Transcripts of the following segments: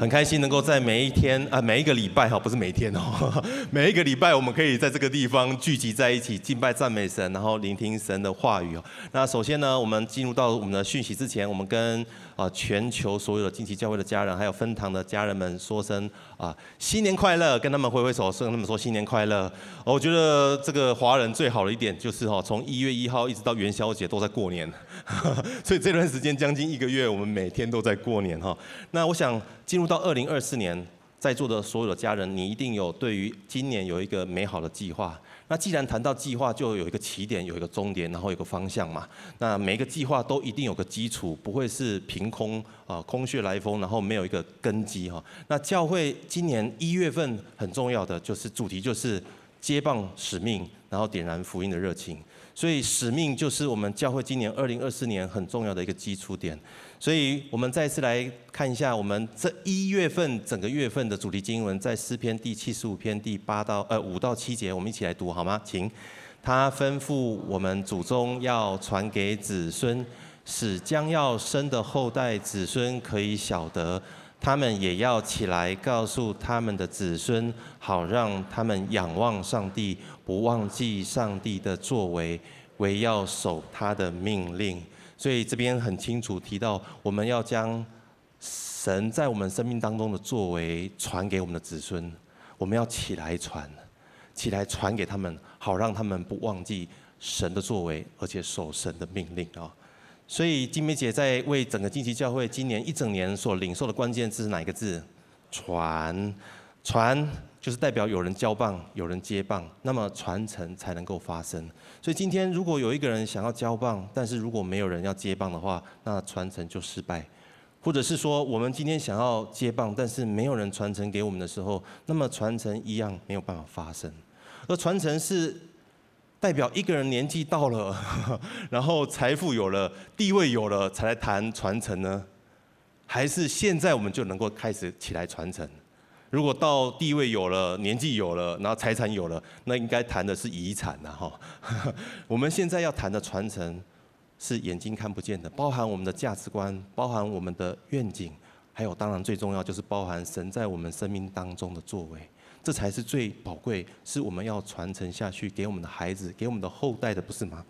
很开心能够在每一天啊，每一个礼拜哈，不是每一天哦，每一个礼拜我们可以在这个地方聚集在一起敬拜赞美神，然后聆听神的话语哦。那首先呢，我们进入到我们的讯息之前，我们跟啊全球所有的近期教会的家人，还有分堂的家人们说声啊新年快乐，跟他们挥挥手，跟他们说新年快乐。我觉得这个华人最好的一点就是哈，从一月一号一直到元宵节都在过年，所以这段时间将近一个月，我们每天都在过年哈。那我想进入。到二零二四年，在座的所有的家人，你一定有对于今年有一个美好的计划。那既然谈到计划，就有一个起点，有一个终点，然后有个方向嘛。那每个计划都一定有个基础，不会是凭空啊空穴来风，然后没有一个根基哈。那教会今年一月份很重要的就是主题就是接棒使命，然后点燃福音的热情。所以使命就是我们教会今年二零二四年很重要的一个基础点。所以我们再次来看一下，我们这一月份整个月份的主题经文，在诗篇第七十五篇第八到呃五到七节，我们一起来读好吗？请，他吩咐我们祖宗要传给子孙，使将要生的后代子孙可以晓得，他们也要起来告诉他们的子孙，好让他们仰望上帝，不忘记上帝的作为，唯要守他的命令。所以这边很清楚提到，我们要将神在我们生命当中的作为传给我们的子孙，我们要起来传，起来传给他们，好让他们不忘记神的作为，而且守神的命令啊。所以金梅姐在为整个近期教会今年一整年所领受的关键字是哪一个字？传，传。就是代表有人交棒，有人接棒，那么传承才能够发生。所以今天如果有一个人想要交棒，但是如果没有人要接棒的话，那传承就失败。或者是说，我们今天想要接棒，但是没有人传承给我们的时候，那么传承一样没有办法发生。而传承是代表一个人年纪到了，然后财富有了，地位有了，才来谈传承呢？还是现在我们就能够开始起来传承？如果到地位有了，年纪有了，然后财产有了，那应该谈的是遗产呐哈。我们现在要谈的传承，是眼睛看不见的，包含我们的价值观，包含我们的愿景，还有当然最重要就是包含神在我们生命当中的作为，这才是最宝贵，是我们要传承下去给我们的孩子，给我们的后代的，不是吗？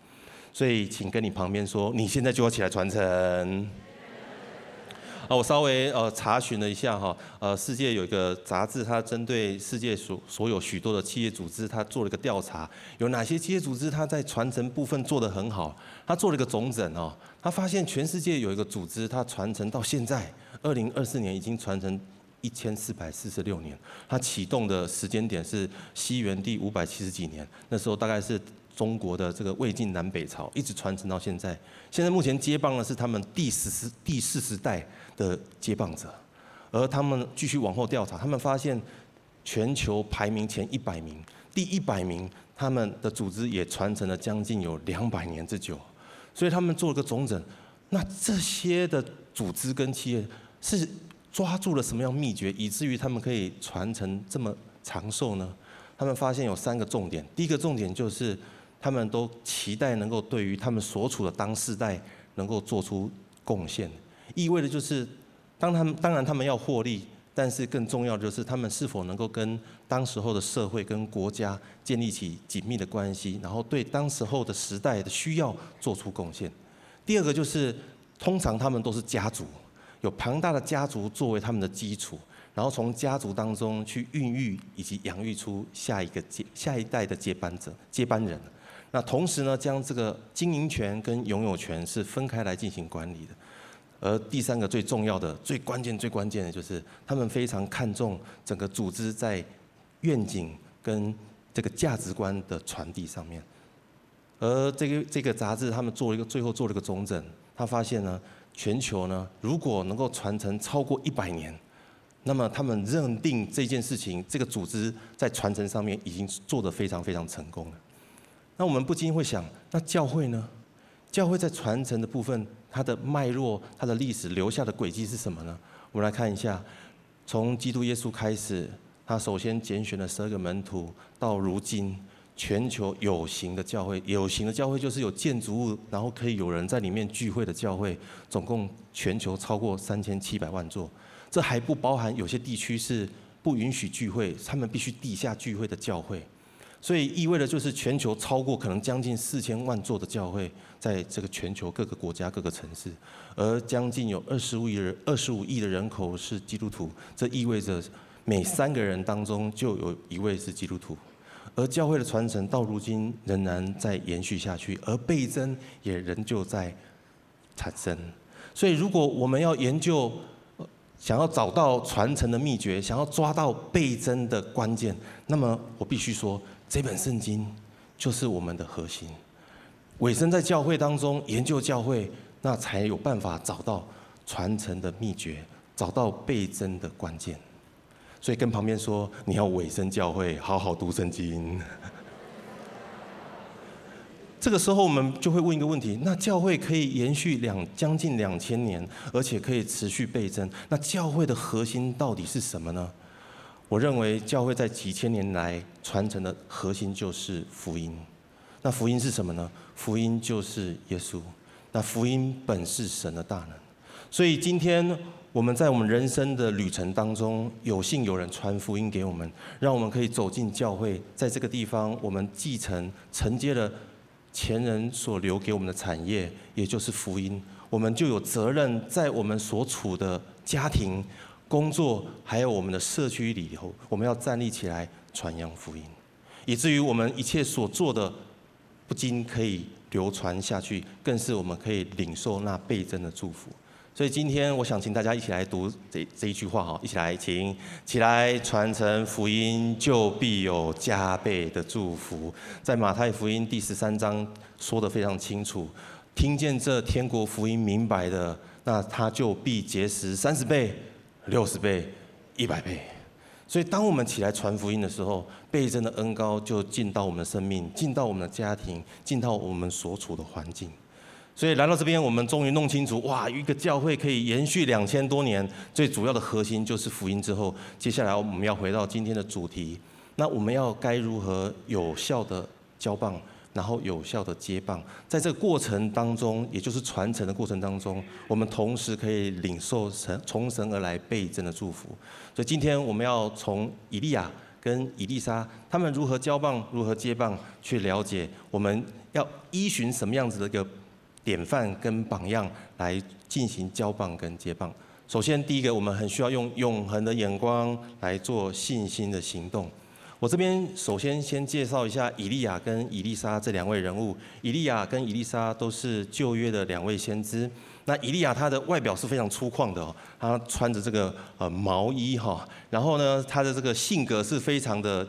所以请跟你旁边说，你现在就要起来传承。啊我稍微呃查询了一下哈，呃，世界有一个杂志，它针对世界所所有许多的企业组织，它做了一个调查，有哪些企业组织它在传承部分做得很好？它做了一个总整哦，它发现全世界有一个组织，它传承到现在二零二四年已经传承一千四百四十六年，它启动的时间点是西元第五百七十几年，那时候大概是。中国的这个魏晋南北朝一直传承到现在，现在目前接棒的是他们第十十第四十代的接棒者，而他们继续往后调查，他们发现全球排名前一百名，第一百名他们的组织也传承了将近有两百年之久，所以他们做了个总整，那这些的组织跟企业是抓住了什么样秘诀，以至于他们可以传承这么长寿呢？他们发现有三个重点，第一个重点就是。他们都期待能够对于他们所处的当世代能够做出贡献，意味着就是，当他们当然他们要获利，但是更重要的就是他们是否能够跟当时候的社会跟国家建立起紧密的关系，然后对当时候的时代的需要做出贡献。第二个就是，通常他们都是家族，有庞大的家族作为他们的基础，然后从家族当中去孕育以及养育出下一个接下一代的接班者接班人。那同时呢，将这个经营权跟拥有权是分开来进行管理的。而第三个最重要的、最关键、最关键的就是，他们非常看重整个组织在愿景跟这个价值观的传递上面。而这个这个杂志，他们做了一个最后做了一个总整，他发现呢，全球呢，如果能够传承超过一百年，那么他们认定这件事情，这个组织在传承上面已经做得非常非常成功了。那我们不禁会想，那教会呢？教会在传承的部分，它的脉络、它的历史留下的轨迹是什么呢？我们来看一下，从基督耶稣开始，他首先拣选了十二个门徒，到如今，全球有形的教会，有形的教会就是有建筑物，然后可以有人在里面聚会的教会，总共全球超过三千七百万座。这还不包含有些地区是不允许聚会，他们必须地下聚会的教会。所以意味着就是全球超过可能将近四千万座的教会，在这个全球各个国家各个城市，而将近有二十五亿人二十五亿的人口是基督徒，这意味着每三个人当中就有一位是基督徒，而教会的传承到如今仍然在延续下去，而倍增也仍旧在产生。所以如果我们要研究，想要找到传承的秘诀，想要抓到倍增的关键，那么我必须说。这本圣经就是我们的核心。委身在教会当中研究教会，那才有办法找到传承的秘诀，找到倍增的关键。所以跟旁边说，你要委身教会，好好读圣经。这个时候我们就会问一个问题：那教会可以延续两将近两千年，而且可以持续倍增，那教会的核心到底是什么呢？我认为教会在几千年来传承的核心就是福音。那福音是什么呢？福音就是耶稣。那福音本是神的大能。所以今天我们在我们人生的旅程当中，有幸有人传福音给我们，让我们可以走进教会，在这个地方我们继承承接了前人所留给我们的产业，也就是福音。我们就有责任在我们所处的家庭。工作还有我们的社区里头，我们要站立起来传扬福音，以至于我们一切所做的，不仅可以流传下去，更是我们可以领受那倍增的祝福。所以今天我想请大家一起来读这这一句话哈，一起来请起来传承福音，就必有加倍的祝福。在马太福音第十三章说得非常清楚，听见这天国福音明白的，那他就必结实三十倍。六十倍、一百倍，所以当我们起来传福音的时候，倍增的恩膏就进到我们的生命，进到我们的家庭，进到我们所处的环境。所以来到这边，我们终于弄清楚，哇，一个教会可以延续两千多年，最主要的核心就是福音。之后，接下来我们要回到今天的主题，那我们要该如何有效的交棒？然后有效的接棒，在这个过程当中，也就是传承的过程当中，我们同时可以领受神从神而来倍增的祝福。所以今天我们要从以利亚跟以利沙他们如何交棒、如何接棒，去了解我们要依循什么样子的一个典范跟榜样来进行交棒跟接棒。首先，第一个，我们很需要用永恒的眼光来做信心的行动。我这边首先先介绍一下以利亚跟以利沙这两位人物。以利亚跟以利沙都是旧约的两位先知。那以利亚他的外表是非常粗犷的，他穿着这个呃毛衣哈，然后呢他的这个性格是非常的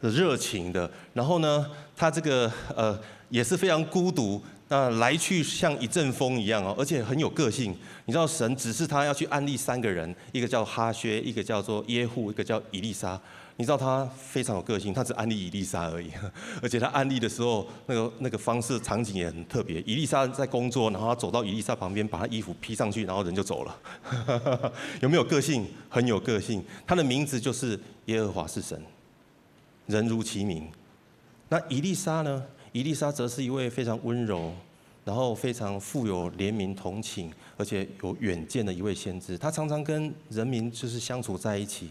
热情的，然后呢他这个呃也是非常孤独，那来去像一阵风一样哦，而且很有个性。你知道神指示他要去安利三个人，一个叫哈薛，一个叫做耶户，一个叫以利沙。你知道他非常有个性，他只安利伊丽莎而已，而且他安利的时候，那个那个方式场景也很特别。伊丽莎在工作，然后他走到伊丽莎旁边，把他衣服披上去，然后人就走了。有没有个性？很有个性。他的名字就是耶和华是神，人如其名。那伊丽莎呢？伊丽莎则是一位非常温柔，然后非常富有怜悯同情，而且有远见的一位先知。他常常跟人民就是相处在一起。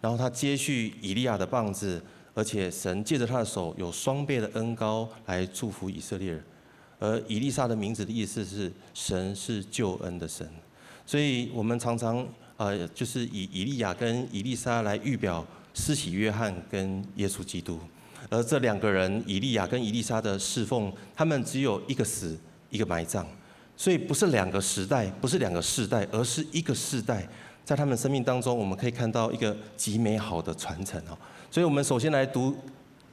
然后他接续以利亚的棒子，而且神借着他的手有双倍的恩膏来祝福以色列人。而以利沙的名字的意思是神是救恩的神，所以我们常常呃就是以以利亚跟以利沙来预表施洗约翰跟耶稣基督。而这两个人以利亚跟以利沙的侍奉，他们只有一个死一个埋葬，所以不是两个时代，不是两个世代，而是一个世代。在他们生命当中，我们可以看到一个极美好的传承哦。所以，我们首先来读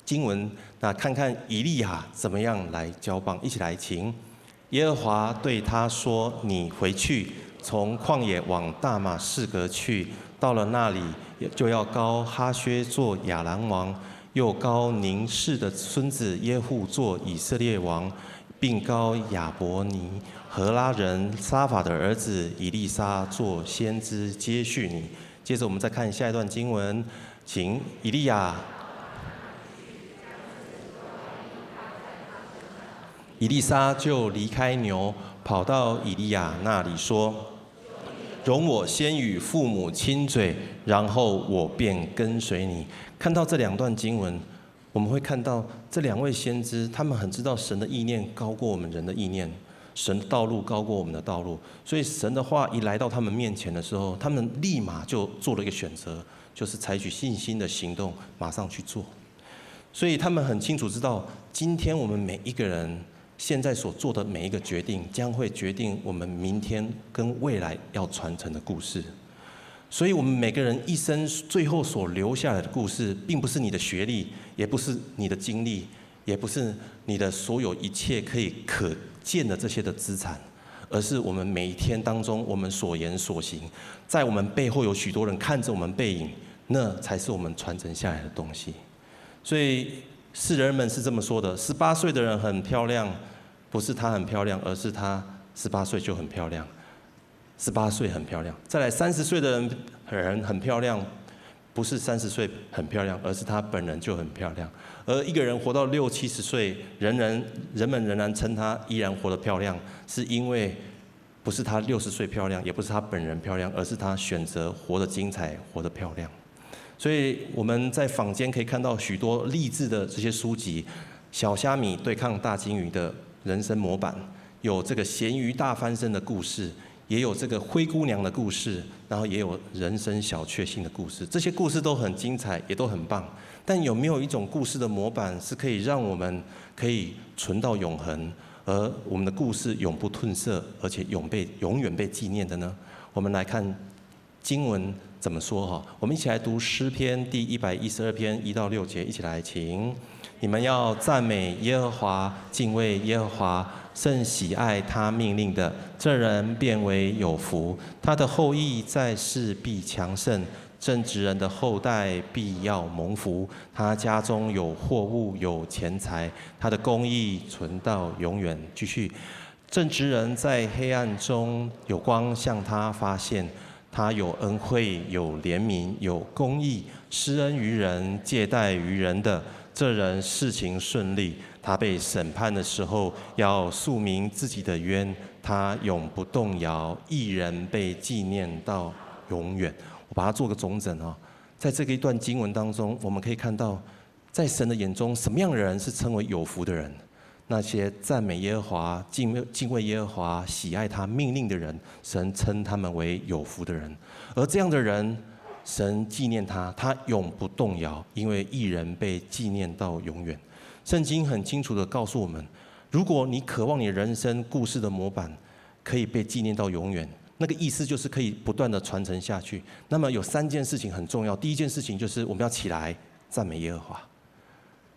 经文，那看看以利亚怎么样来交棒。一起来，请耶和华对他说：“你回去，从旷野往大马士革去，到了那里，就要膏哈薛做亚兰王，又膏宁氏的孙子耶户做以色列王，并膏亚伯尼。”何拉人沙法的儿子以利沙做先知接续你。接着我们再看下一段经文，请以利亚。以利沙就离开牛，跑到以利亚那里说：“容我先与父母亲嘴，然后我便跟随你。看到这两段经文，我们会看到这两位先知，他们很知道神的意念高过我们人的意念，神的道路高过我们的道路，所以神的话一来到他们面前的时候，他们立马就做了一个选择，就是采取信心的行动，马上去做。所以他们很清楚知道，今天我们每一个人现在所做的每一个决定，将会决定我们明天跟未来要传承的故事。所以，我们每个人一生最后所留下来的故事，并不是你的学历，也不是你的经历，也不是你的所有一切可以可见的这些的资产，而是我们每一天当中我们所言所行，在我们背后有许多人看着我们背影，那才是我们传承下来的东西。所以，世人们是这么说的：十八岁的人很漂亮，不是她很漂亮，而是她十八岁就很漂亮。十八岁很漂亮，再来三十岁的人人很漂亮，不是三十岁很漂亮，而是他本人就很漂亮。而一个人活到六七十岁，人人人们仍然称他依然活得漂亮，是因为不是他六十岁漂亮，也不是他本人漂亮，而是他选择活得精彩，活得漂亮。所以我们在坊间可以看到许多励志的这些书籍，小虾米对抗大鲸鱼的人生模板，有这个咸鱼大翻身的故事。也有这个灰姑娘的故事，然后也有人生小确幸的故事，这些故事都很精彩，也都很棒。但有没有一种故事的模板是可以让我们可以存到永恒，而我们的故事永不褪色，而且永被永远被纪念的呢？我们来看经文怎么说哈。我们一起来读诗篇第一百一十二篇一到六节，一起来，请你们要赞美耶和华，敬畏耶和华。甚喜爱他命令的，这人便为有福。他的后裔在世必强盛，正直人的后代必要蒙福。他家中有货物，有钱财，他的公义存到永远。继续，正直人在黑暗中有光向他发现，他有恩惠，有怜悯，有公义，施恩于人，借贷于人的，这人事情顺利。他被审判的时候，要诉明自己的冤，他永不动摇。一人被纪念到永远。我把它做个总整啊，在这个一段经文当中，我们可以看到，在神的眼中，什么样的人是称为有福的人？那些赞美耶和华、敬敬畏耶和华、喜爱他命令的人，神称他们为有福的人。而这样的人，神纪念他，他永不动摇，因为一人被纪念到永远。圣经很清楚的告诉我们，如果你渴望你人生故事的模板可以被纪念到永远，那个意思就是可以不断的传承下去。那么有三件事情很重要。第一件事情就是我们要起来赞美耶和华。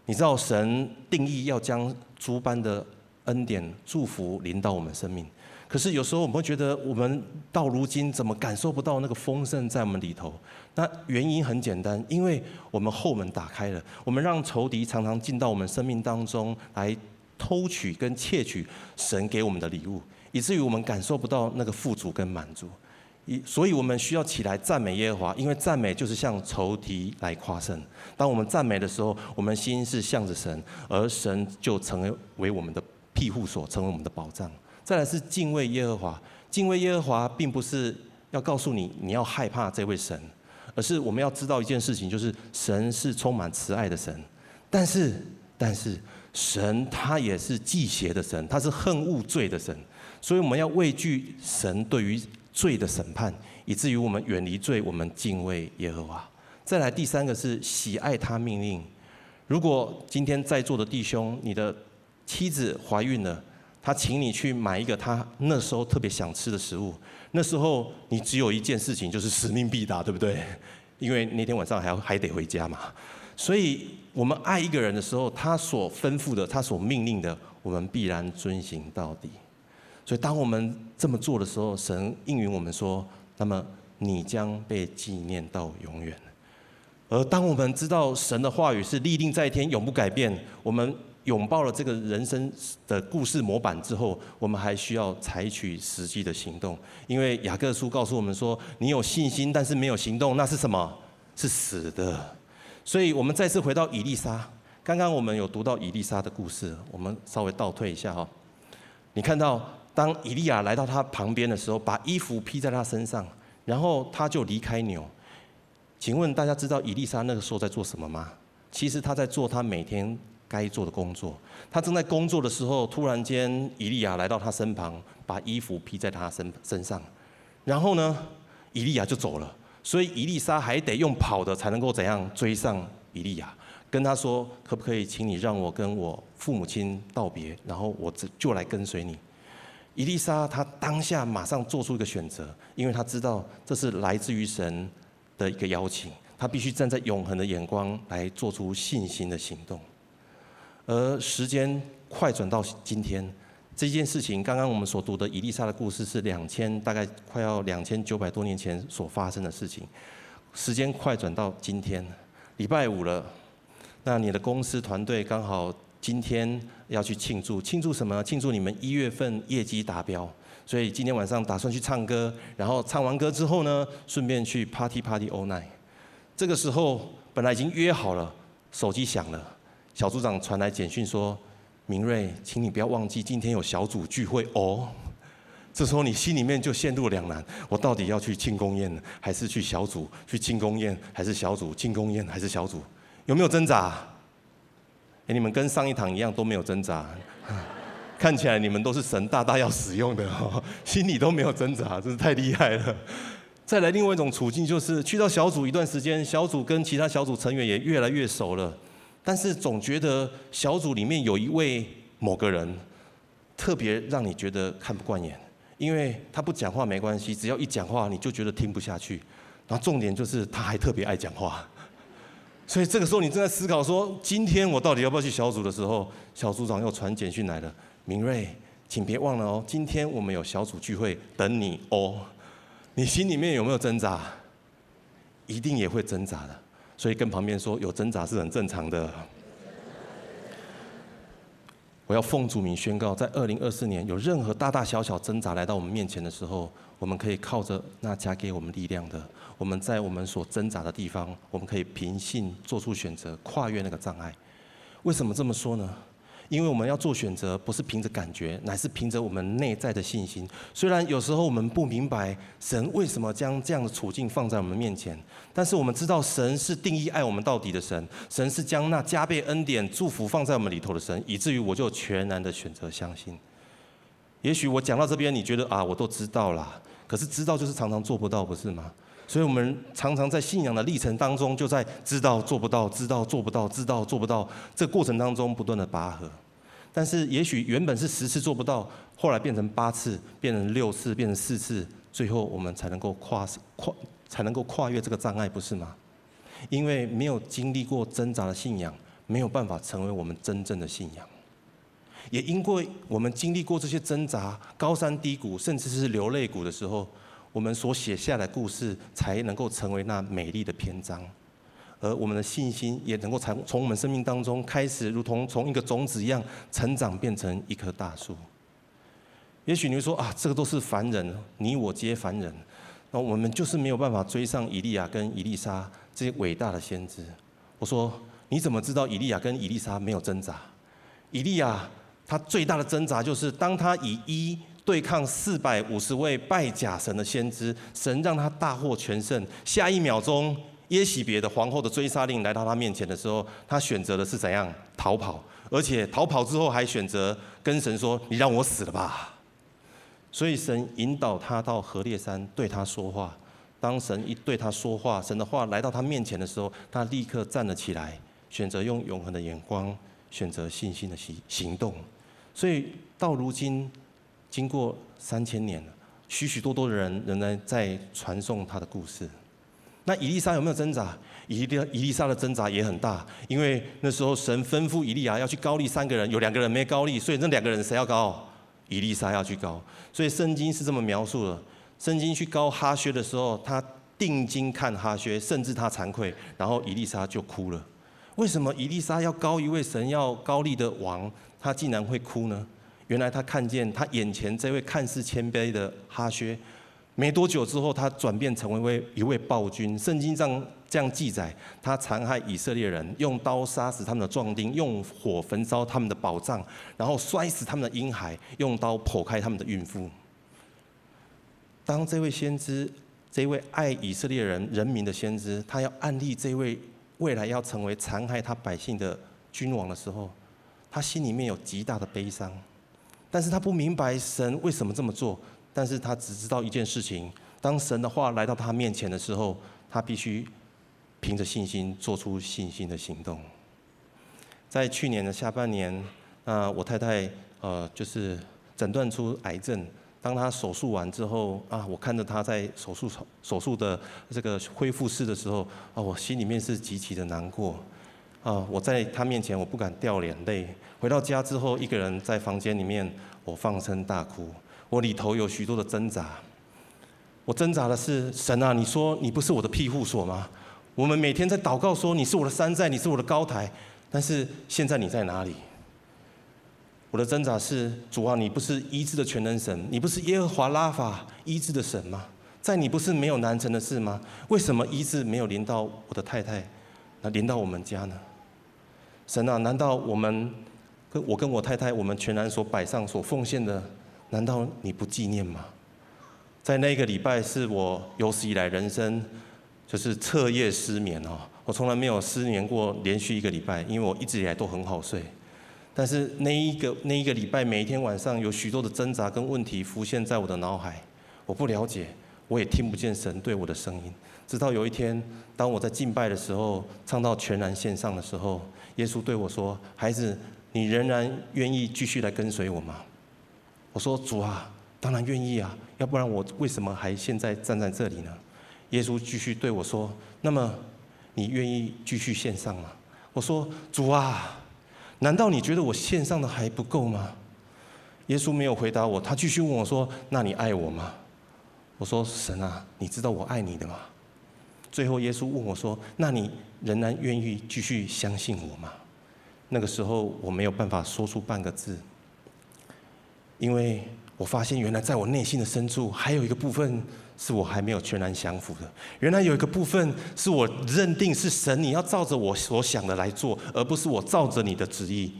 你知道神定义要将诸般的恩典祝福临到我们生命。可是有时候我们会觉得，我们到如今怎么感受不到那个丰盛在我们里头？那原因很简单，因为我们后门打开了，我们让仇敌常常进到我们生命当中来偷取跟窃取神给我们的礼物，以至于我们感受不到那个富足跟满足。以所以我们需要起来赞美耶和华，因为赞美就是向仇敌来夸胜。当我们赞美的时候，我们心是向着神，而神就成为我们的庇护所，成为我们的保障。再来是敬畏耶和华，敬畏耶和华并不是要告诉你你要害怕这位神，而是我们要知道一件事情，就是神是充满慈爱的神，但是但是神他也是忌邪的神，他是恨恶罪的神，所以我们要畏惧神对于罪的审判，以至于我们远离罪，我们敬畏耶和华。再来第三个是喜爱他命令，如果今天在座的弟兄，你的妻子怀孕了。他请你去买一个他那时候特别想吃的食物，那时候你只有一件事情，就是使命必达，对不对？因为那天晚上还要还得回家嘛。所以，我们爱一个人的时候，他所吩咐的，他所命令的，我们必然遵行到底。所以，当我们这么做的时候，神应允我们说：“那么你将被纪念到永远。”而当我们知道神的话语是立定在天，永不改变，我们。拥抱了这个人生的故事模板之后，我们还需要采取实际的行动。因为雅各书告诉我们说：“你有信心，但是没有行动，那是什么？是死的。”所以，我们再次回到以利沙。刚刚我们有读到以利沙的故事，我们稍微倒退一下哈。你看到，当以利亚来到他旁边的时候，把衣服披在他身上，然后他就离开牛。请问大家知道以利沙那个时候在做什么吗？其实他在做他每天该做的工作。他正在工作的时候，突然间以利亚来到他身旁，把衣服披在他身身上，然后呢，以利亚就走了。所以伊丽莎还得用跑的才能够怎样追上以利亚，跟他说：“可不可以请你让我跟我父母亲道别，然后我就就来跟随你。”伊丽莎她当下马上做出一个选择，因为她知道这是来自于神的一个邀请，她必须站在永恒的眼光来做出信心的行动。而时间快转到今天，这件事情刚刚我们所读的伊丽莎的故事是两千大概快要两千九百多年前所发生的事情。时间快转到今天，礼拜五了，那你的公司团队刚好。今天要去庆祝，庆祝什么？庆祝你们一月份业绩达标，所以今天晚上打算去唱歌，然后唱完歌之后呢，顺便去 party party all night。这个时候本来已经约好了，手机响了，小组长传来简讯说：“明瑞，请你不要忘记今天有小组聚会哦。”这时候你心里面就陷入两难：我到底要去庆功宴，还是去小组？去庆功宴还是小组？庆功宴还是小组？有没有挣扎？欸、你们跟上一堂一样都没有挣扎，看起来你们都是神大大要使用的哦，心里都没有挣扎，真是太厉害了。再来另外一种处境就是去到小组一段时间，小组跟其他小组成员也越来越熟了，但是总觉得小组里面有一位某个人特别让你觉得看不惯眼，因为他不讲话没关系，只要一讲话你就觉得听不下去，然后重点就是他还特别爱讲话。所以这个时候，你正在思考说，今天我到底要不要去小组的时候，小组长又传简讯来了：明瑞，请别忘了哦，今天我们有小组聚会等你哦。你心里面有没有挣扎？一定也会挣扎的。所以跟旁边说，有挣扎是很正常的。我要奉主名宣告，在二零二四年，有任何大大小小挣扎来到我们面前的时候，我们可以靠着那加给我们力量的。我们在我们所挣扎的地方，我们可以平信做出选择，跨越那个障碍。为什么这么说呢？因为我们要做选择，不是凭着感觉，乃是凭着我们内在的信心。虽然有时候我们不明白神为什么将这样的处境放在我们面前，但是我们知道神是定义爱我们到底的神，神是将那加倍恩典祝福放在我们里头的神，以至于我就全然的选择相信。也许我讲到这边，你觉得啊，我都知道啦，可是知道就是常常做不到，不是吗？所以，我们常常在信仰的历程当中，就在知道做不到、知道做不到、知道做不到这过程当中不断的拔河。但是，也许原本是十次做不到，后来变成八次，变成六次，变成四次，最后我们才能够跨跨，才能够跨越这个障碍，不是吗？因为没有经历过挣扎的信仰，没有办法成为我们真正的信仰。也因为我们经历过这些挣扎、高山低谷，甚至是流泪谷的时候。我们所写下的故事才能够成为那美丽的篇章，而我们的信心也能够从从我们生命当中开始，如同从一个种子一样成长，变成一棵大树。也许你会说啊，这个都是凡人，你我皆凡人，那我们就是没有办法追上以利亚跟以利沙这些伟大的先知。我说，你怎么知道以利亚跟以利沙没有挣扎？以利亚他最大的挣扎就是当他以一。对抗四百五十位拜假神的先知，神让他大获全胜。下一秒钟，耶洗别的皇后的追杀令来到他面前的时候，他选择的是怎样逃跑？而且逃跑之后还选择跟神说：“你让我死了吧。”所以神引导他到何烈山对他说话。当神一对他说话，神的话来到他面前的时候，他立刻站了起来，选择用永恒的眼光，选择信心的行行动。所以到如今。经过三千年了，许许多多的人仍然在传颂他的故事。那以利沙有没有挣扎？以利以利沙的挣扎也很大，因为那时候神吩咐以利亚要去高丽三个人，有两个人没高丽，所以那两个人谁要高？以利沙要去高。所以圣经是这么描述的：圣经去高哈薛的时候，他定睛看哈薛，甚至他惭愧，然后以利沙就哭了。为什么以利沙要高一位神要高丽的王，他竟然会哭呢？原来他看见他眼前这位看似谦卑的哈薛，没多久之后，他转变成为一位一位暴君。圣经上这样记载：他残害以色列人，用刀杀死他们的壮丁，用火焚烧他们的宝藏，然后摔死他们的婴孩，用刀剖开他们的孕妇。当这位先知这位爱以色列人人民的先知，他要暗立这位未来要成为残害他百姓的君王的时候，他心里面有极大的悲伤，但是他不明白神为什么这么做，但是他只知道一件事情：当神的话来到他面前的时候，他必须凭着信心做出信心的行动。在去年的下半年，那我太太呃就是诊断出癌症。当他手术完之后啊，我看着他在手术手手术的这个恢复室的时候啊，我心里面是极其的难过啊。我在他面前我不敢掉眼泪。回到家之后，一个人在房间里面，我放声大哭。我里头有许多的挣扎。我挣扎的是神啊，你说你不是我的庇护所吗？我们每天在祷告说你是我的山寨，你是我的高台，但是现在你在哪里？我的挣扎是，主啊，你不是医治的全能神，你不是耶和华拉法医治的神吗？在你不是没有难成的事吗？为什么医治没有临到我的太太，那临到我们家呢？神啊，难道我们跟我跟我太太，我们全然所摆上、所奉献的，难道你不纪念吗？在那个礼拜，是我有史以来人生就是彻夜失眠哦，我从来没有失眠过连续一个礼拜，因为我一直以来都很好睡。但是那一个那一个礼拜，每一天晚上有许多的挣扎跟问题浮现在我的脑海，我不了解，我也听不见神对我的声音。直到有一天，当我在敬拜的时候，唱到全然献上的时候，耶稣对我说：“孩子，你仍然愿意继续来跟随我吗？”我说：“主啊，当然愿意啊，要不然我为什么还现在站在这里呢？”耶稣继续对我说：“那么你愿意继续献上吗？”我说：“主啊。”难道你觉得我献上的还不够吗？耶稣没有回答我，他继续问我说：“那你爱我吗？”我说：“神啊，你知道我爱你的吗？”最后耶稣问我说：“那你仍然愿意继续相信我吗？”那个时候我没有办法说出半个字，因为我发现原来在我内心的深处还有一个部分。是我还没有全然降服的。原来有一个部分是我认定是神，你要照着我所想的来做，而不是我照着你的旨意。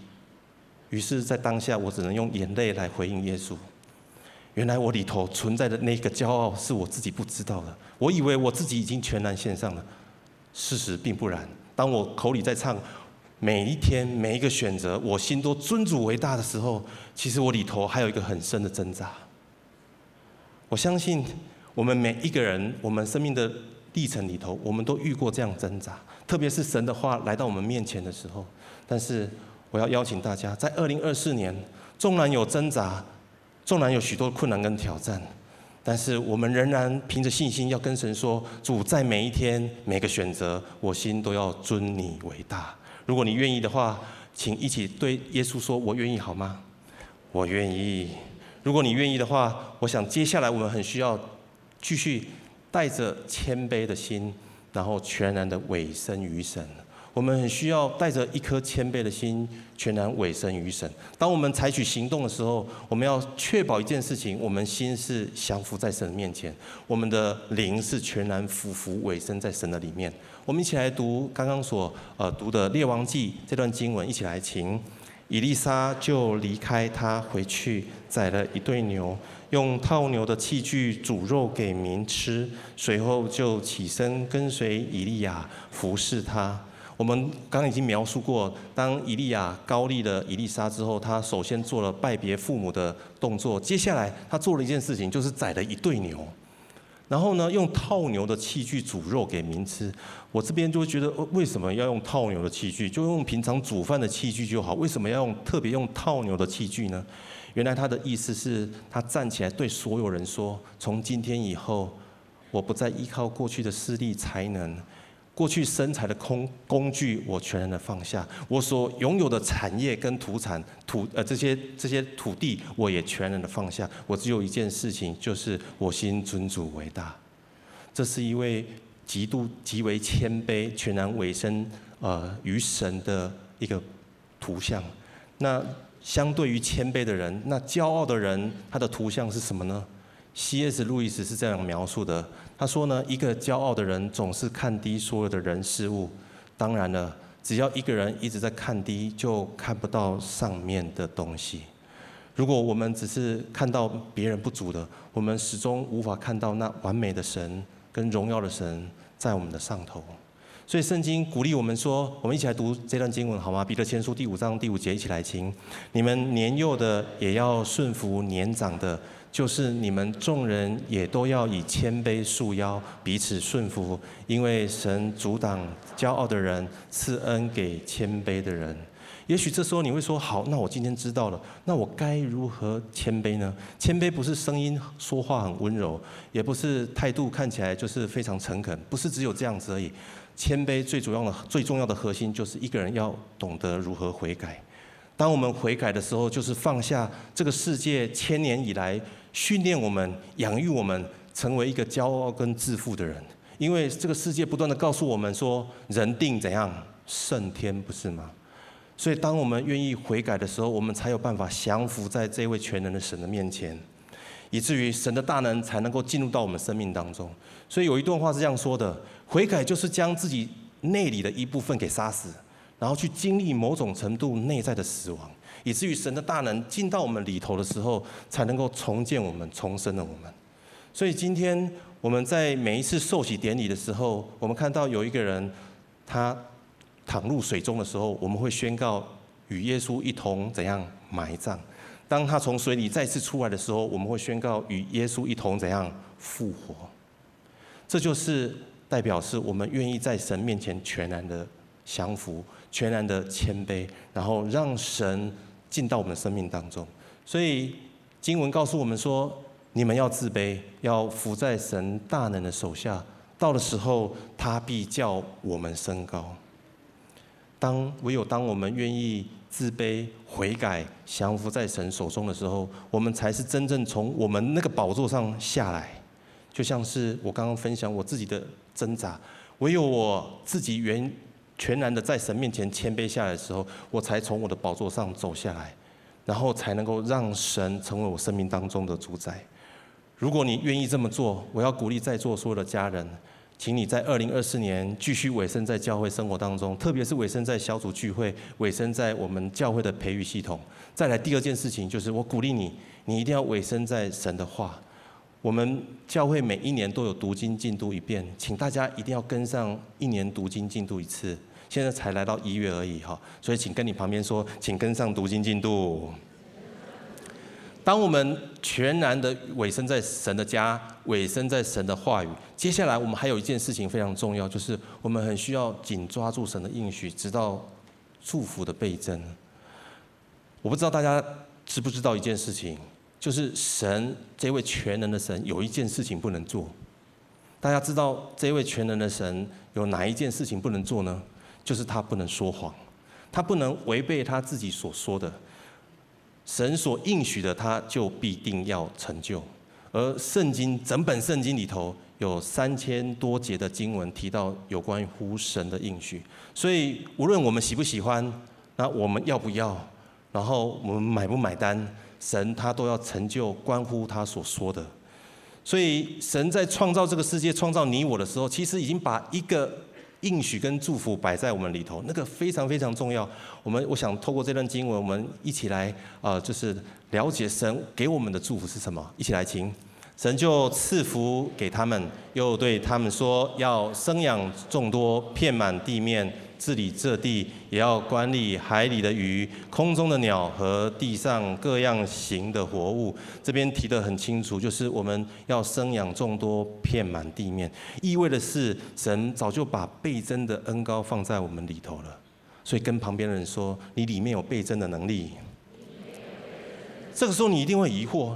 于是，在当下，我只能用眼泪来回应耶稣。原来我里头存在的那个骄傲，是我自己不知道的。我以为我自己已经全然献上了，事实并不然。当我口里在唱每一天每一个选择，我心都尊主为大的时候，其实我里头还有一个很深的挣扎。我相信。我们每一个人，我们生命的历程里头，我们都遇过这样挣扎，特别是神的话来到我们面前的时候。但是，我要邀请大家，在二零二四年，纵然有挣扎，纵然有许多困难跟挑战，但是我们仍然凭着信心，要跟神说：主，在每一天每个选择，我心都要尊你为大。如果你愿意的话，请一起对耶稣说：我愿意，好吗？我愿意。如果你愿意的话，我想接下来我们很需要。继续带着谦卑的心，然后全然的委身于神。我们很需要带着一颗谦卑的心，全然委身于神。当我们采取行动的时候，我们要确保一件事情：我们心是降服在神的面前，我们的灵是全然俯伏委身在神的里面。我们一起来读刚刚所呃读的《列王记》这段经文，一起来请。以利沙就离开他，回去宰了一对牛，用套牛的器具煮肉给民吃，随后就起身跟随以利亚服侍他。我们刚刚已经描述过，当以利亚高立了以利沙之后，他首先做了拜别父母的动作，接下来他做了一件事情，就是宰了一对牛。然后呢，用套牛的器具煮肉给民吃。我这边就会觉得，为什么要用套牛的器具？就用平常煮饭的器具就好。为什么要用特别用套牛的器具呢？原来他的意思是，他站起来对所有人说：从今天以后，我不再依靠过去的势力才能。过去生财的空工具，我全然的放下；我所拥有的产业跟土产土呃这些这些土地，我也全然的放下。我只有一件事情，就是我心尊主为大。这是一位极度极为谦卑、全然委身呃于神的一个图像。那相对于谦卑的人，那骄傲的人，他的图像是什么呢？C.S. 路易斯是这样描述的。他说呢，一个骄傲的人总是看低所有的人事物。当然了，只要一个人一直在看低，就看不到上面的东西。如果我们只是看到别人不足的，我们始终无法看到那完美的神跟荣耀的神在我们的上头。所以圣经鼓励我们说，我们一起来读这段经文好吗？彼得前书第五章第五节，一起来听。你们年幼的也要顺服年长的，就是你们众人也都要以谦卑束腰，彼此顺服，因为神阻挡骄傲的人，赐恩给谦卑的人。也许这时候你会说：好，那我今天知道了，那我该如何谦卑呢？谦卑不是声音说话很温柔，也不是态度看起来就是非常诚恳，不是只有这样子而已。谦卑最主要的、最重要的核心，就是一个人要懂得如何悔改。当我们悔改的时候，就是放下这个世界千年以来训练我们、养育我们，成为一个骄傲跟自负的人。因为这个世界不断地告诉我们说，人定怎样胜天，不是吗？所以，当我们愿意悔改的时候，我们才有办法降服在这位全能的神的面前，以至于神的大能才能够进入到我们生命当中。所以有一段话是这样说的。悔改就是将自己内里的一部分给杀死，然后去经历某种程度内在的死亡，以至于神的大能进到我们里头的时候，才能够重建我们、重生了我们。所以今天我们在每一次受洗典礼的时候，我们看到有一个人他躺入水中的时候，我们会宣告与耶稣一同怎样埋葬；当他从水里再次出来的时候，我们会宣告与耶稣一同怎样复活。这就是。代表是我们愿意在神面前全然的降服，全然的谦卑，然后让神进到我们的生命当中。所以经文告诉我们说：你们要自卑，要服在神大能的手下。到的时候，他必叫我们升高。当唯有当我们愿意自卑、悔改、降服在神手中的时候，我们才是真正从我们那个宝座上下来。就像是我刚刚分享我自己的。挣扎，唯有我自己原全然的在神面前谦卑下来的时候，我才从我的宝座上走下来，然后才能够让神成为我生命当中的主宰。如果你愿意这么做，我要鼓励在座所有的家人，请你在二零二四年继续委身在教会生活当中，特别是委身在小组聚会，委身在我们教会的培育系统。再来第二件事情就是，我鼓励你，你一定要委身在神的话。我们教会每一年都有读经进度一遍，请大家一定要跟上一年读经进度一次。现在才来到一月而已哈，所以请跟你旁边说，请跟上读经进度。当我们全然的委身在神的家，委身在神的话语，接下来我们还有一件事情非常重要，就是我们很需要紧抓住神的应许，直到祝福的倍增。我不知道大家知不知道一件事情。就是神这位全能的神有一件事情不能做，大家知道这位全能的神有哪一件事情不能做呢？就是他不能说谎，他不能违背他自己所说的，神所应许的他就必定要成就。而圣经整本圣经里头有三千多节的经文提到有关于乎神的应许，所以无论我们喜不喜欢，那我们要不要，然后我们买不买单？神他都要成就关乎他所说的，所以神在创造这个世界、创造你我的时候，其实已经把一个应许跟祝福摆在我们里头，那个非常非常重要。我们我想透过这段经文，我们一起来、呃，就是了解神给我们的祝福是什么。一起来听，神就赐福给他们，又对他们说，要生养众多，遍满地面。治理这地，也要管理海里的鱼、空中的鸟和地上各样形的活物。这边提得很清楚，就是我们要生养众多，遍满地面，意味的是神早就把倍增的恩膏放在我们里头了。所以跟旁边的人说，你里面有倍增的能力。这个时候你一定会疑惑。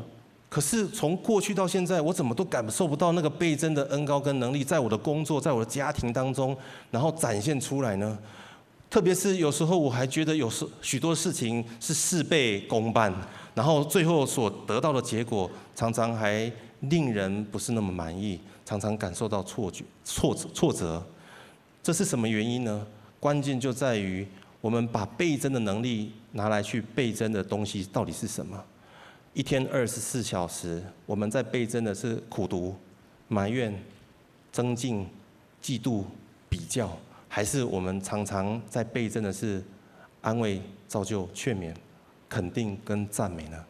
可是从过去到现在，我怎么都感受不到那个倍增的恩膏跟能力，在我的工作，在我的家庭当中，然后展现出来呢？特别是有时候我还觉得有时许多事情是事倍功半，然后最后所得到的结果常常还令人不是那么满意，常常感受到错觉、挫折、挫折。这是什么原因呢？关键就在于我们把倍增的能力拿来去倍增的东西到底是什么？一天二十四小时，我们在倍增的是苦读、埋怨、增进、嫉妒、比较，还是我们常常在倍增的是安慰、造就、劝勉、肯定跟赞美呢？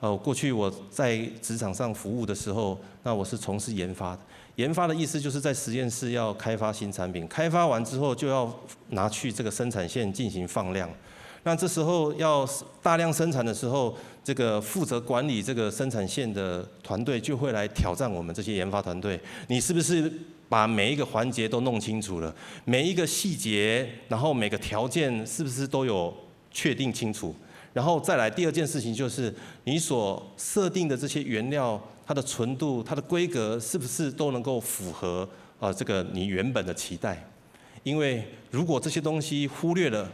呃，过去我在职场上服务的时候，那我是从事研发的。研发的意思就是在实验室要开发新产品，开发完之后就要拿去这个生产线进行放量。那这时候要大量生产的时候，这个负责管理这个生产线的团队就会来挑战我们这些研发团队：你是不是把每一个环节都弄清楚了？每一个细节，然后每个条件是不是都有确定清楚？然后再来第二件事情就是你所设定的这些原料，它的纯度、它的规格是不是都能够符合啊这个你原本的期待？因为如果这些东西忽略了，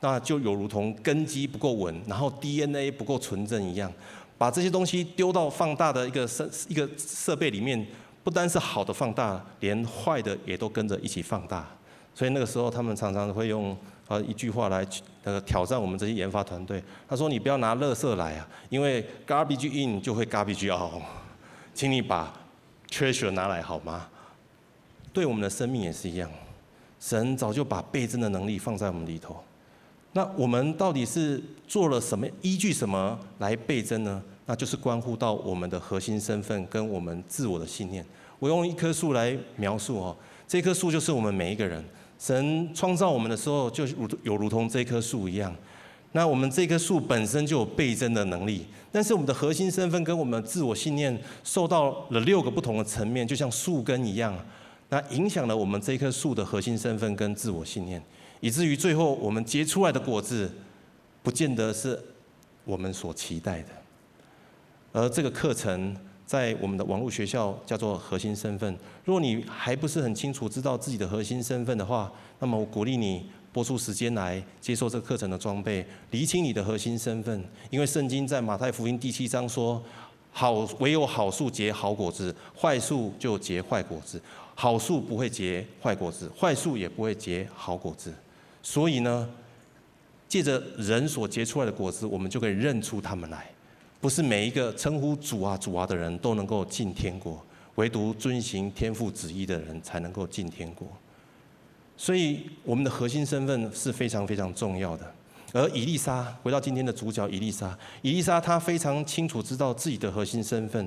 那就有如同根基不够稳，然后 DNA 不够纯正一样，把这些东西丢到放大的一个设一个设备里面，不单是好的放大，连坏的也都跟着一起放大。所以那个时候，他们常常会用啊一句话来呃挑战我们这些研发团队。他说：“你不要拿垃圾来啊，因为 garbage in 就会 garbage out，请你把 treasure 拿来好吗？”对我们的生命也是一样，神早就把倍增的能力放在我们里头。那我们到底是做了什么？依据什么来倍增呢？那就是关乎到我们的核心身份跟我们自我的信念。我用一棵树来描述哦，这棵树就是我们每一个人。神创造我们的时候，就如有如同这棵树一样。那我们这棵树本身就有倍增的能力，但是我们的核心身份跟我们的自我信念受到了六个不同的层面，就像树根一样，那影响了我们这棵树的核心身份跟自我信念。以至于最后我们结出来的果子，不见得是我们所期待的。而这个课程在我们的网络学校叫做核心身份。如果你还不是很清楚知道自己的核心身份的话，那么我鼓励你拨出时间来接受这个课程的装备，厘清你的核心身份。因为圣经在马太福音第七章说：“好，唯有好树结好果子，坏树就结坏果子。好树不会结坏果子，坏树也不会结好果子。”所以呢，借着人所结出来的果子，我们就可以认出他们来。不是每一个称呼主啊主啊的人都能够进天国，唯独遵行天父旨意的人才能够进天国。所以我们的核心身份是非常非常重要的。而以利沙，回到今天的主角以利沙，以利沙他非常清楚知道自己的核心身份，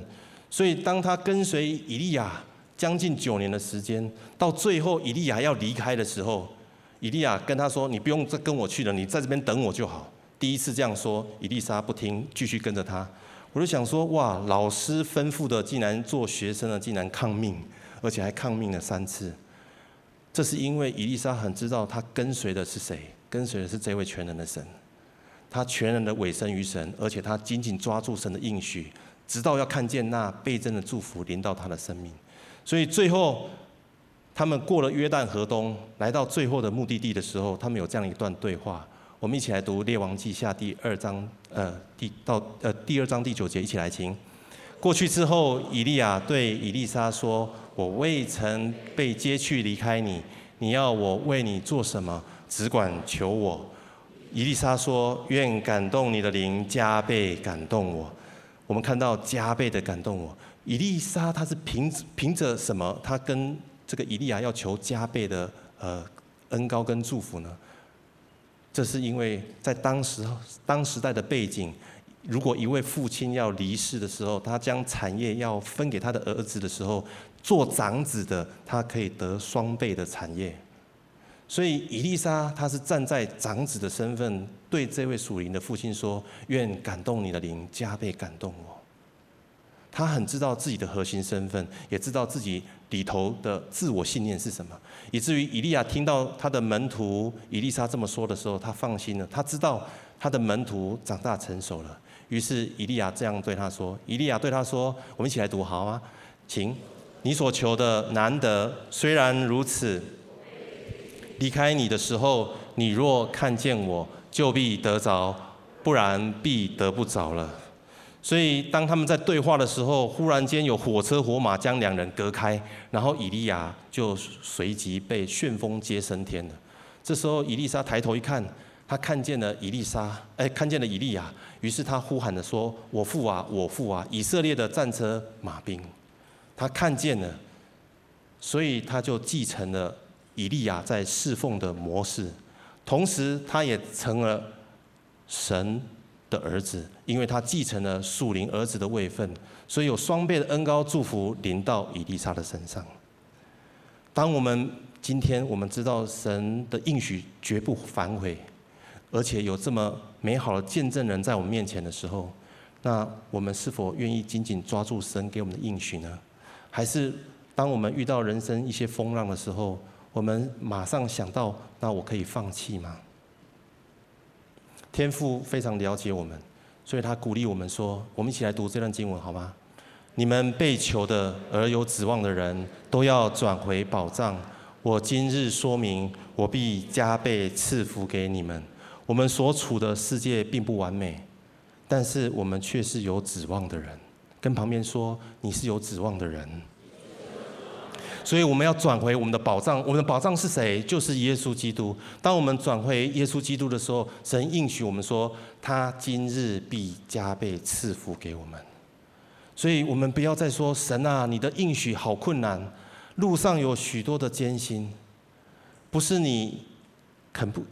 所以当他跟随以利亚将近九年的时间，到最后以利亚要离开的时候。以利亚跟他说：“你不用再跟我去了，你在这边等我就好。”第一次这样说，伊丽莎不听，继续跟着他。我就想说：“哇，老师吩咐的，竟然做学生的，竟然抗命，而且还抗命了三次。”这是因为伊丽莎很知道他跟随的是谁，跟随的是这位全能的神。他全然的委身于神，而且他紧紧抓住神的应许，直到要看见那倍增的祝福临到他的生命。所以最后。他们过了约旦河东，来到最后的目的地的时候，他们有这样一段对话。我们一起来读《列王记下》第二章，呃，第到呃第二章第九节，一起来听。过去之后，以利亚对以利沙说：“我未曾被接去离开你，你要我为你做什么？只管求我。”以利沙说：“愿感动你的灵加倍感动我。”我们看到加倍的感动我。以利沙他是凭凭着什么？他跟这个以利亚要求加倍的呃恩高跟祝福呢？这是因为在当时当时代的背景，如果一位父亲要离世的时候，他将产业要分给他的儿子的时候，做长子的他可以得双倍的产业。所以以利沙他是站在长子的身份，对这位属灵的父亲说：“愿感动你的灵加倍感动我。”他很知道自己的核心身份，也知道自己里头的自我信念是什么，以至于以利亚听到他的门徒以利沙这么说的时候，他放心了。他知道他的门徒长大成熟了，于是以利亚这样对他说：“以利亚对他说，我们一起来读好吗？请，你所求的难得，虽然如此，离开你的时候，你若看见我，就必得着；不然，必得不着了。”所以，当他们在对话的时候，忽然间有火车火马将两人隔开，然后以利亚就随即被旋风接升天了。这时候，以利沙抬头一看，他看见了以利沙，哎，看见了以利亚，于是他呼喊着说：“我父啊，我父啊！以色列的战车马兵。”他看见了，所以他就继承了以利亚在侍奉的模式，同时他也成了神的儿子，因为他继承了属灵儿子的位分，所以有双倍的恩高祝福临到以利沙的身上。当我们今天我们知道神的应许绝不反悔，而且有这么美好的见证人在我们面前的时候，那我们是否愿意紧紧抓住神给我们的应许呢？还是当我们遇到人生一些风浪的时候，我们马上想到，那我可以放弃吗？天父非常了解我们，所以他鼓励我们说：“我们一起来读这段经文好吗？你们被囚的而有指望的人，都要转回宝藏。我今日说明，我必加倍赐福给你们。我们所处的世界并不完美，但是我们却是有指望的人。跟旁边说，你是有指望的人。”所以我们要转回我们的宝藏，我们的宝藏是谁？就是耶稣基督。当我们转回耶稣基督的时候，神应许我们说，他今日必加倍赐福给我们。所以我们不要再说神啊，你的应许好困难，路上有许多的艰辛，不是你肯不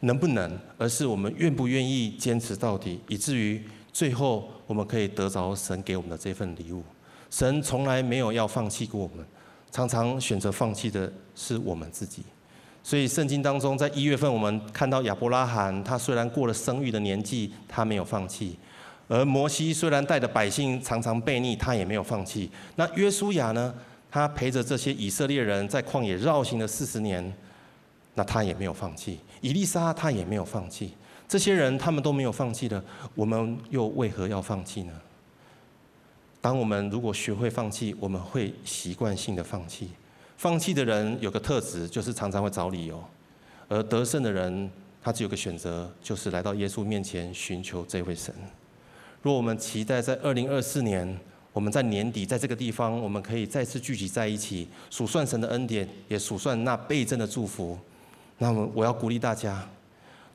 能不能，而是我们愿不愿意坚持到底，以至于最后我们可以得着神给我们的这份礼物。神从来没有要放弃过我们。常常选择放弃的是我们自己，所以圣经当中，在一月份我们看到亚伯拉罕，他虽然过了生育的年纪，他没有放弃；而摩西虽然带着百姓常常悖逆，他也没有放弃。那约书亚呢？他陪着这些以色列人在旷野绕行了四十年，那他也没有放弃。以利沙他也没有放弃。这些人他们都没有放弃的，我们又为何要放弃呢？当我们如果学会放弃，我们会习惯性的放弃。放弃的人有个特质，就是常常会找理由；而得胜的人，他只有个选择，就是来到耶稣面前寻求这位神。若我们期待在二零二四年，我们在年底在这个地方，我们可以再次聚集在一起，数算神的恩典，也数算那倍增的祝福。那么，我要鼓励大家，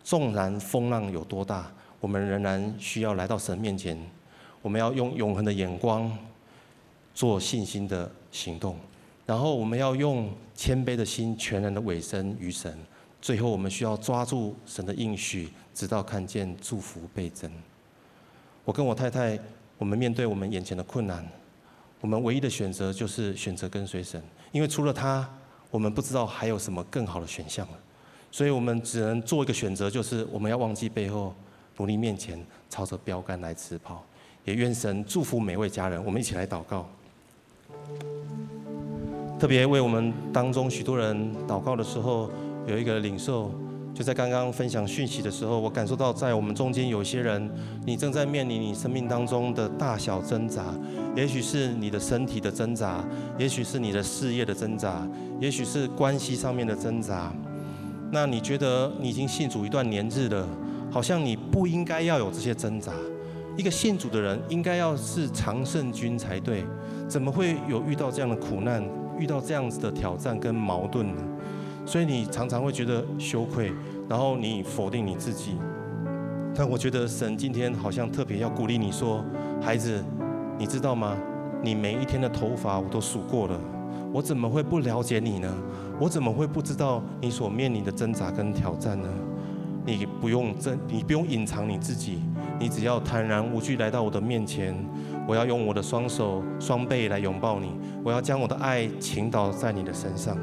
纵然风浪有多大，我们仍然需要来到神面前。我们要用永恒的眼光做信心的行动，然后我们要用谦卑的心全然的委身于神。最后，我们需要抓住神的应许，直到看见祝福倍增。我跟我太太，我们面对我们眼前的困难，我们唯一的选择就是选择跟随神，因为除了他，我们不知道还有什么更好的选项了。所以我们只能做一个选择，就是我们要忘记背后，努力面前，朝着标杆来直跑。也愿神祝福每位家人，我们一起来祷告。特别为我们当中许多人祷告的时候，有一个领受，就在刚刚分享讯息的时候，我感受到在我们中间有些人，你正在面临你生命当中的大小挣扎，也许是你的身体的挣扎，也许是你的事业的挣扎，也许是关系上面的挣扎。那你觉得你已经信主一段年日了，好像你不应该要有这些挣扎。一个信主的人应该要是常胜军才对，怎么会有遇到这样的苦难，遇到这样子的挑战跟矛盾呢？所以你常常会觉得羞愧，然后你否定你自己。但我觉得神今天好像特别要鼓励你说：“孩子，你知道吗？你每一天的头发我都数过了，我怎么会不了解你呢？我怎么会不知道你所面临的挣扎跟挑战呢？你不用争，你不用隐藏你自己。”你只要坦然无惧来到我的面前，我要用我的双手双臂来拥抱你，我要将我的爱倾倒在你的身上。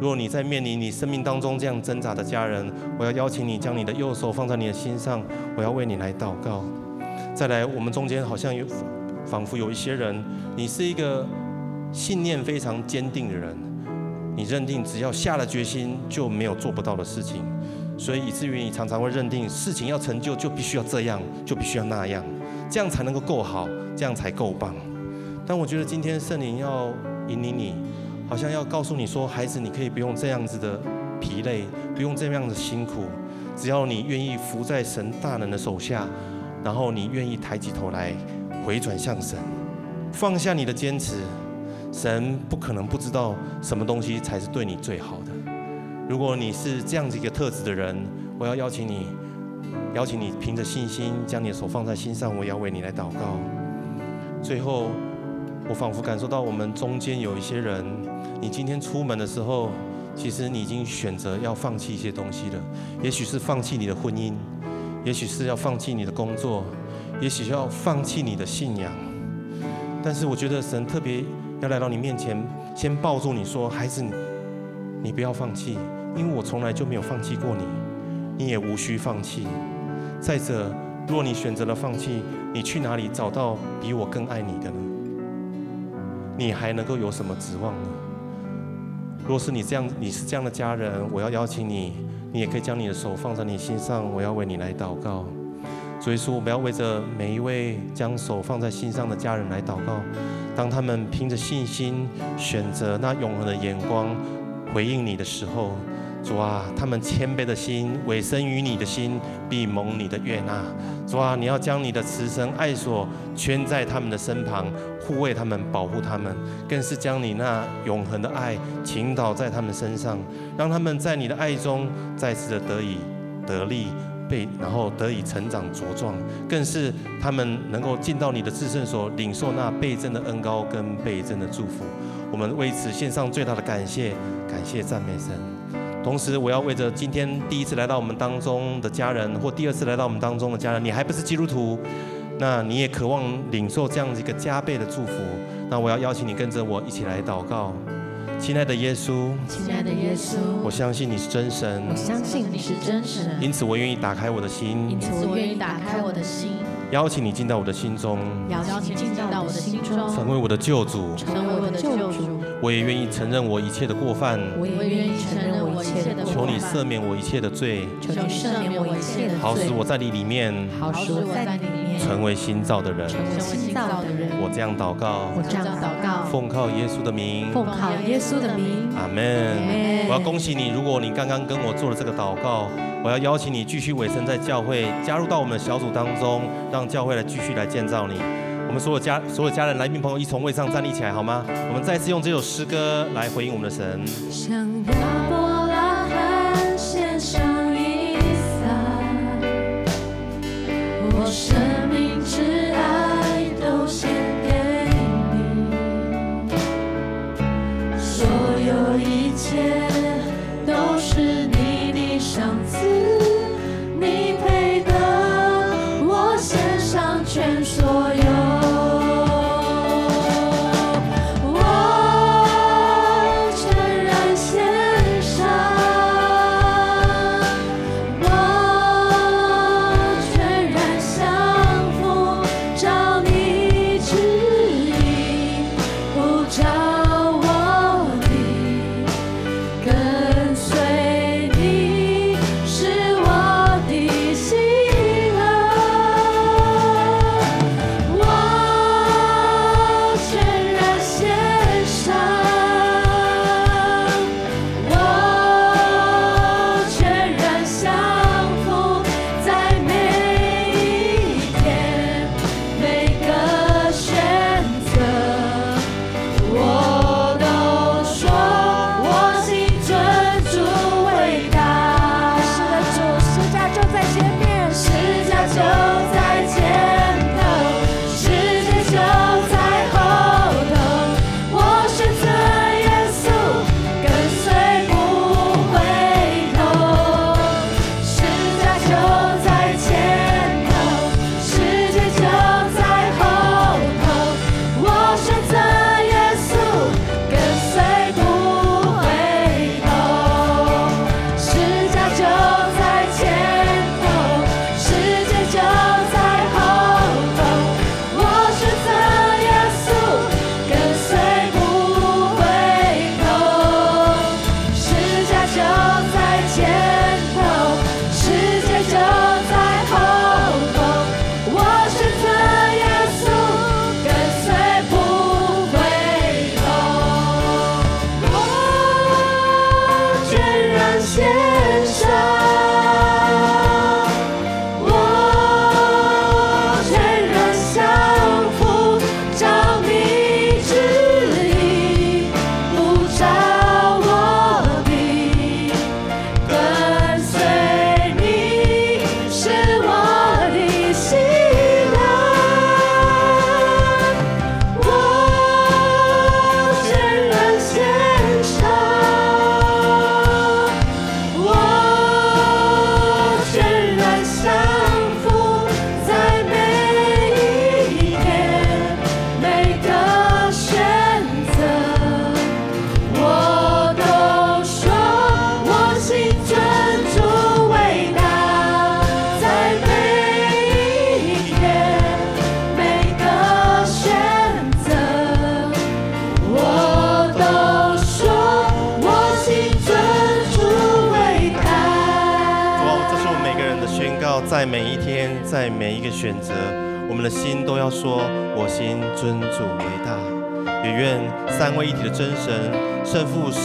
如果你在面临你生命当中这样挣扎的家人，我要邀请你将你的右手放在你的心上，我要为你来祷告。再来，我们中间好像有仿佛有一些人，你是一个信念非常坚定的人，你认定只要下了决心就没有做不到的事情。所以以至于你常常会认定事情要成就就必须要这样，就必须要那样，这样才能够够好，这样才够棒。但我觉得今天圣灵要引领你，好像要告诉你说，孩子，你可以不用这样子的疲累，不用这样的辛苦，只要你愿意伏在神大能的手下，然后你愿意抬起头来回转向神，放下你的坚持，神不可能不知道什么东西才是对你最好的。如果你是这样子一个特质的人，我要邀请你，邀请你凭着信心将你的手放在心上，我要为你来祷告。最后，我仿佛感受到我们中间有一些人，你今天出门的时候，其实你已经选择要放弃一些东西了。也许是放弃你的婚姻，也许是要放弃你的工作，也许要放弃你的信仰。但是我觉得神特别要来到你面前，先抱住你说：“孩子，你不要放弃，因为我从来就没有放弃过你，你也无需放弃。再者，若你选择了放弃，你去哪里找到比我更爱你的呢？你还能够有什么指望呢？若是你这样，你是这样的家人，我要邀请你。”你也可以将你的手放在你心上，我要为你来祷告。所以说，我们要为着每一位将手放在心上的家人来祷告。当他们凭着信心选择那永恒的眼光回应你的时候，主啊，他们谦卑的心委身于你的心，必蒙你的悦纳。主啊，你要将你的慈身爱所圈在他们的身旁。护卫他们，保护他们，更是将你那永恒的爱倾倒在他们身上，让他们在你的爱中再次的得以得力，被然后得以成长茁壮，更是他们能够进到你的至圣所，领受那倍增的恩膏跟倍增的祝福。我们为此献上最大的感谢，感谢赞美神。同时，我要为着今天第一次来到我们当中的家人，或第二次来到我们当中的家人，你还不是基督徒。那你也渴望领受这样子一个加倍的祝福，那我要邀请你跟着我一起来祷告，亲爱的耶稣，亲爱的耶稣，我相信你是真神，我相信你是真神，因此我愿意打开我的心，因此我愿意打开我的心，邀请你进到我的心中，邀请你进到我的心中，成为我的救主，成为我的救主。我也愿意承认我一切的过犯，我也愿意承认我一切的过犯。求你赦免我一切的罪，求你赦免我一切的罪。好使我在你里面，好使我在你里面，成为新造的人，成为新造的人。我这样祷告，我这样祷告，奉靠耶稣的名，奉靠耶稣的名。阿门。我要恭喜你，如果你刚刚跟我做了这个祷告，我要邀请你继续委身在教会，加入到我们的小组当中，让教会来继续来建造你。我们所有家所有家人来宾朋友一从位上站立起来好吗？我们再次用这首诗歌来回应我们的神。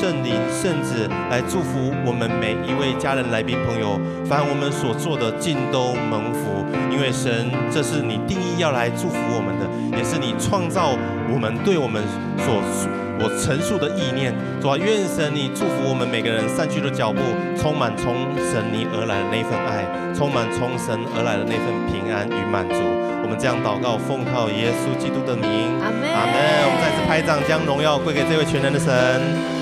圣、灵、圣子来祝福我们每一位家人、来宾、朋友，凡我们所做的尽都蒙福。因为神，这是你定义要来祝福我们的，也是你创造我们对我们所。我陈述的意念，主啊，愿神你祝福我们每个人散去的脚步，充满从神你而来的那份爱，充满从神而来的那份平安与满足。我们这样祷告，奉靠耶稣基督的名，阿门。我们再次拍掌，将荣耀归给这位全能的神。